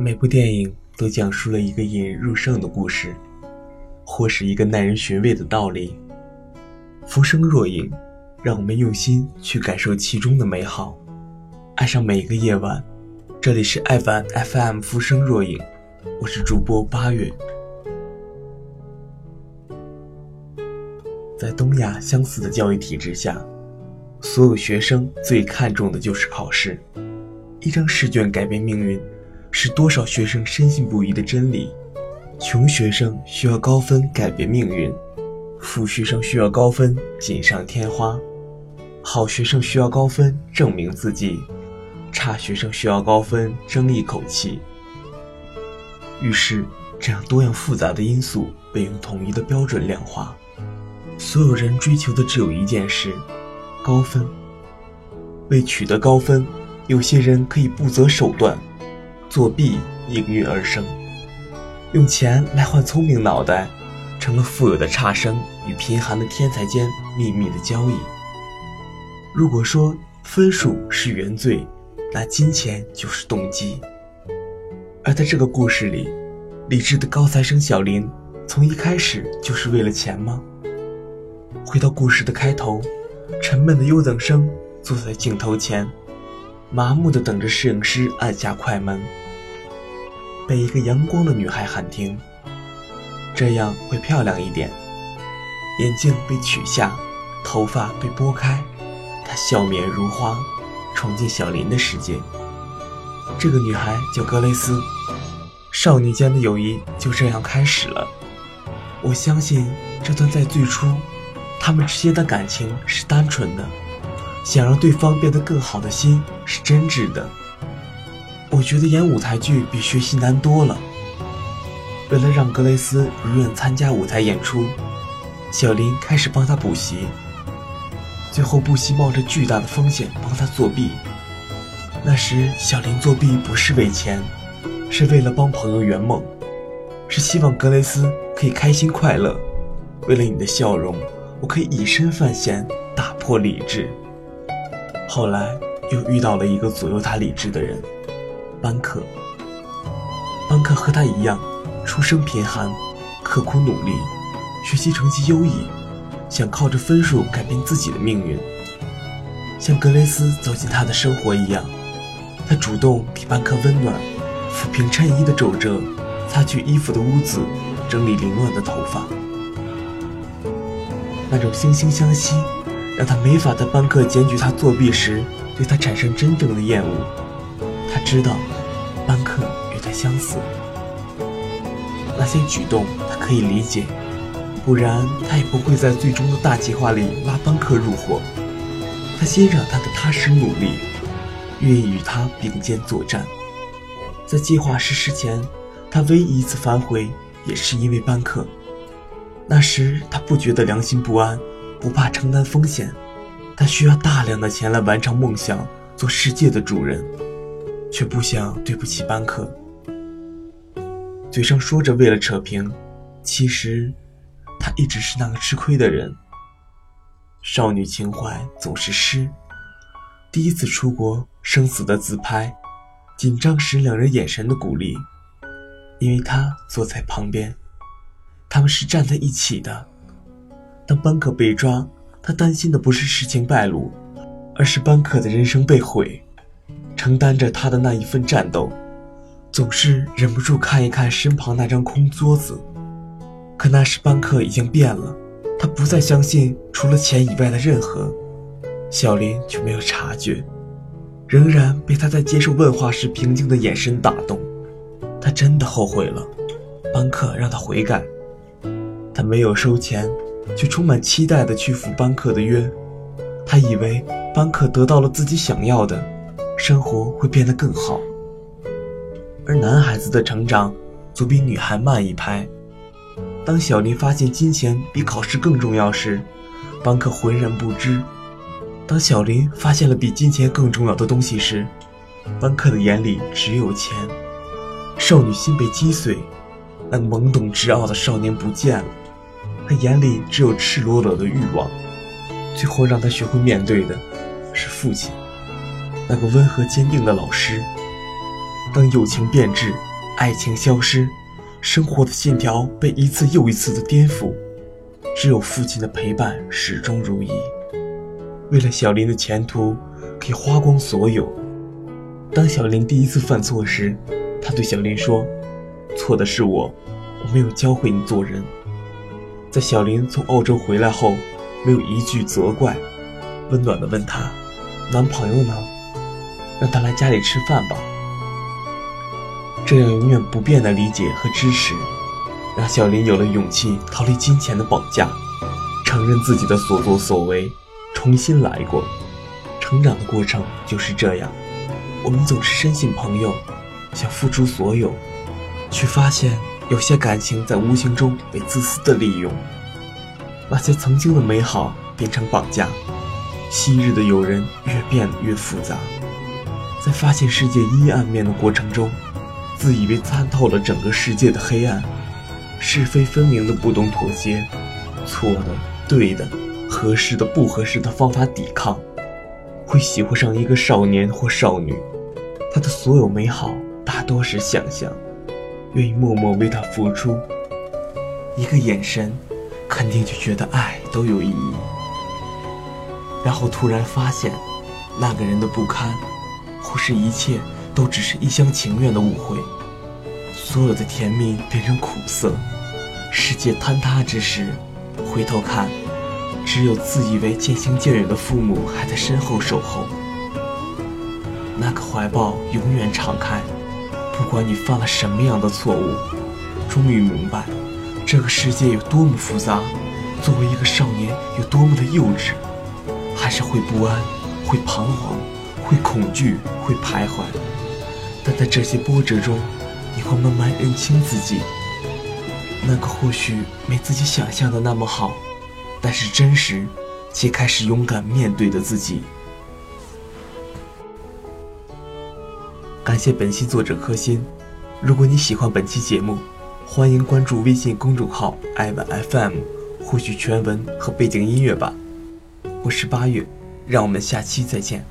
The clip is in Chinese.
每部电影都讲述了一个引人入胜的故事，或是一个耐人寻味的道理。浮生若影，让我们用心去感受其中的美好，爱上每一个夜晚。这里是爱晚 FM 浮生若影，我是主播八月。在东亚相似的教育体制下，所有学生最看重的就是考试，一张试卷改变命运。是多少学生深信不疑的真理？穷学生需要高分改变命运，富学生需要高分锦上添花，好学生需要高分证明自己，差学生需要高分争一口气。于是，这样多样复杂的因素被用统一的标准量化，所有人追求的只有一件事：高分。为取得高分，有些人可以不择手段。作弊应运而生，用钱来换聪明脑袋，成了富有的差生与贫寒的天才间秘密的交易。如果说分数是原罪，那金钱就是动机。而在这个故事里，理智的高材生小林，从一开始就是为了钱吗？回到故事的开头，沉闷的优等生坐在镜头前。麻木地等着摄影师按下快门，被一个阳光的女孩喊停，这样会漂亮一点。眼镜被取下，头发被拨开，她笑面如花，闯进小林的世界。这个女孩叫格雷斯，少女间的友谊就这样开始了。我相信这段在最初，他们之间的感情是单纯的。想让对方变得更好的心是真挚的。我觉得演舞台剧比学习难多了。为了让格雷斯如愿参加舞台演出，小林开始帮他补习，最后不惜冒着巨大的风险帮他作弊。那时小林作弊不是为钱，是为了帮朋友圆梦，是希望格雷斯可以开心快乐。为了你的笑容，我可以以身犯险，打破理智。后来又遇到了一个左右他理智的人，班克。班克和他一样，出身贫寒，刻苦努力，学习成绩优异，想靠着分数改变自己的命运。像格雷斯走进他的生活一样，他主动给班克温暖，抚平衬衣的皱褶，擦去衣服的污渍，整理凌乱的头发。那种惺惺相惜。让他没法在班克检举他作弊时对他产生真正的厌恶。他知道，班克与他相似，那些举动他可以理解，不然他也不会在最终的大计划里拉班克入伙。他欣赏他的踏实努力，愿意与他并肩作战。在计划实施前，他唯一一次反悔也是因为班克。那时他不觉得良心不安。不怕承担风险，他需要大量的钱来完成梦想，做世界的主人，却不想对不起班克。嘴上说着为了扯平，其实他一直是那个吃亏的人。少女情怀总是诗。第一次出国，生死的自拍，紧张时两人眼神的鼓励，因为他坐在旁边，他们是站在一起的。当班克被抓，他担心的不是事情败露，而是班克的人生被毁。承担着他的那一份战斗，总是忍不住看一看身旁那张空桌子。可那时班克已经变了，他不再相信除了钱以外的任何。小林却没有察觉，仍然被他在接受问话时平静的眼神打动。他真的后悔了，班克让他悔改，他没有收钱。却充满期待地去赴班克的约，他以为班克得到了自己想要的，生活会变得更好。而男孩子的成长总比女孩慢一拍。当小林发现金钱比考试更重要时，班克浑然不知；当小林发现了比金钱更重要的东西时，班克的眼里只有钱。少女心被击碎，那懵懂执傲的少年不见了。他眼里只有赤裸裸的欲望，最后让他学会面对的，是父亲，那个温和坚定的老师。当友情变质，爱情消失，生活的线条被一次又一次的颠覆，只有父亲的陪伴始终如一。为了小林的前途，可以花光所有。当小林第一次犯错时，他对小林说：“错的是我，我没有教会你做人。”在小林从澳洲回来后，没有一句责怪，温暖地问他：“男朋友呢？让他来家里吃饭吧。”这样永远不变的理解和支持，让小林有了勇气逃离金钱的绑架，承认自己的所作所为，重新来过。成长的过程就是这样，我们总是深信朋友，想付出所有，却发现有些感情在无形中被自私的利用，那些曾经的美好变成绑架，昔日的友人越变越复杂，在发现世界阴暗面的过程中。自以为参透了整个世界的黑暗，是非分明的不懂妥协，错的、对的、合适的、不合适的方法抵抗，会喜欢上一个少年或少女，他的所有美好大多是想象，愿意默默为他付出，一个眼神，肯定就觉得爱都有意义，然后突然发现，那个人的不堪，或是一切。都只是一厢情愿的误会，所有的甜蜜变成苦涩。世界坍塌之时，回头看，只有自以为渐行渐远的父母还在身后守候。那个怀抱永远敞开，不管你犯了什么样的错误。终于明白，这个世界有多么复杂。作为一个少年，有多么的幼稚，还是会不安，会彷徨，会恐惧，会徘徊。但在这些波折中，你会慢慢认清自己，那个或许没自己想象的那么好，但是真实且开始勇敢面对的自己。感谢本期作者柯欣。如果你喜欢本期节目，欢迎关注微信公众号“爱晚 FM”，获取全文和背景音乐吧。我是八月，让我们下期再见。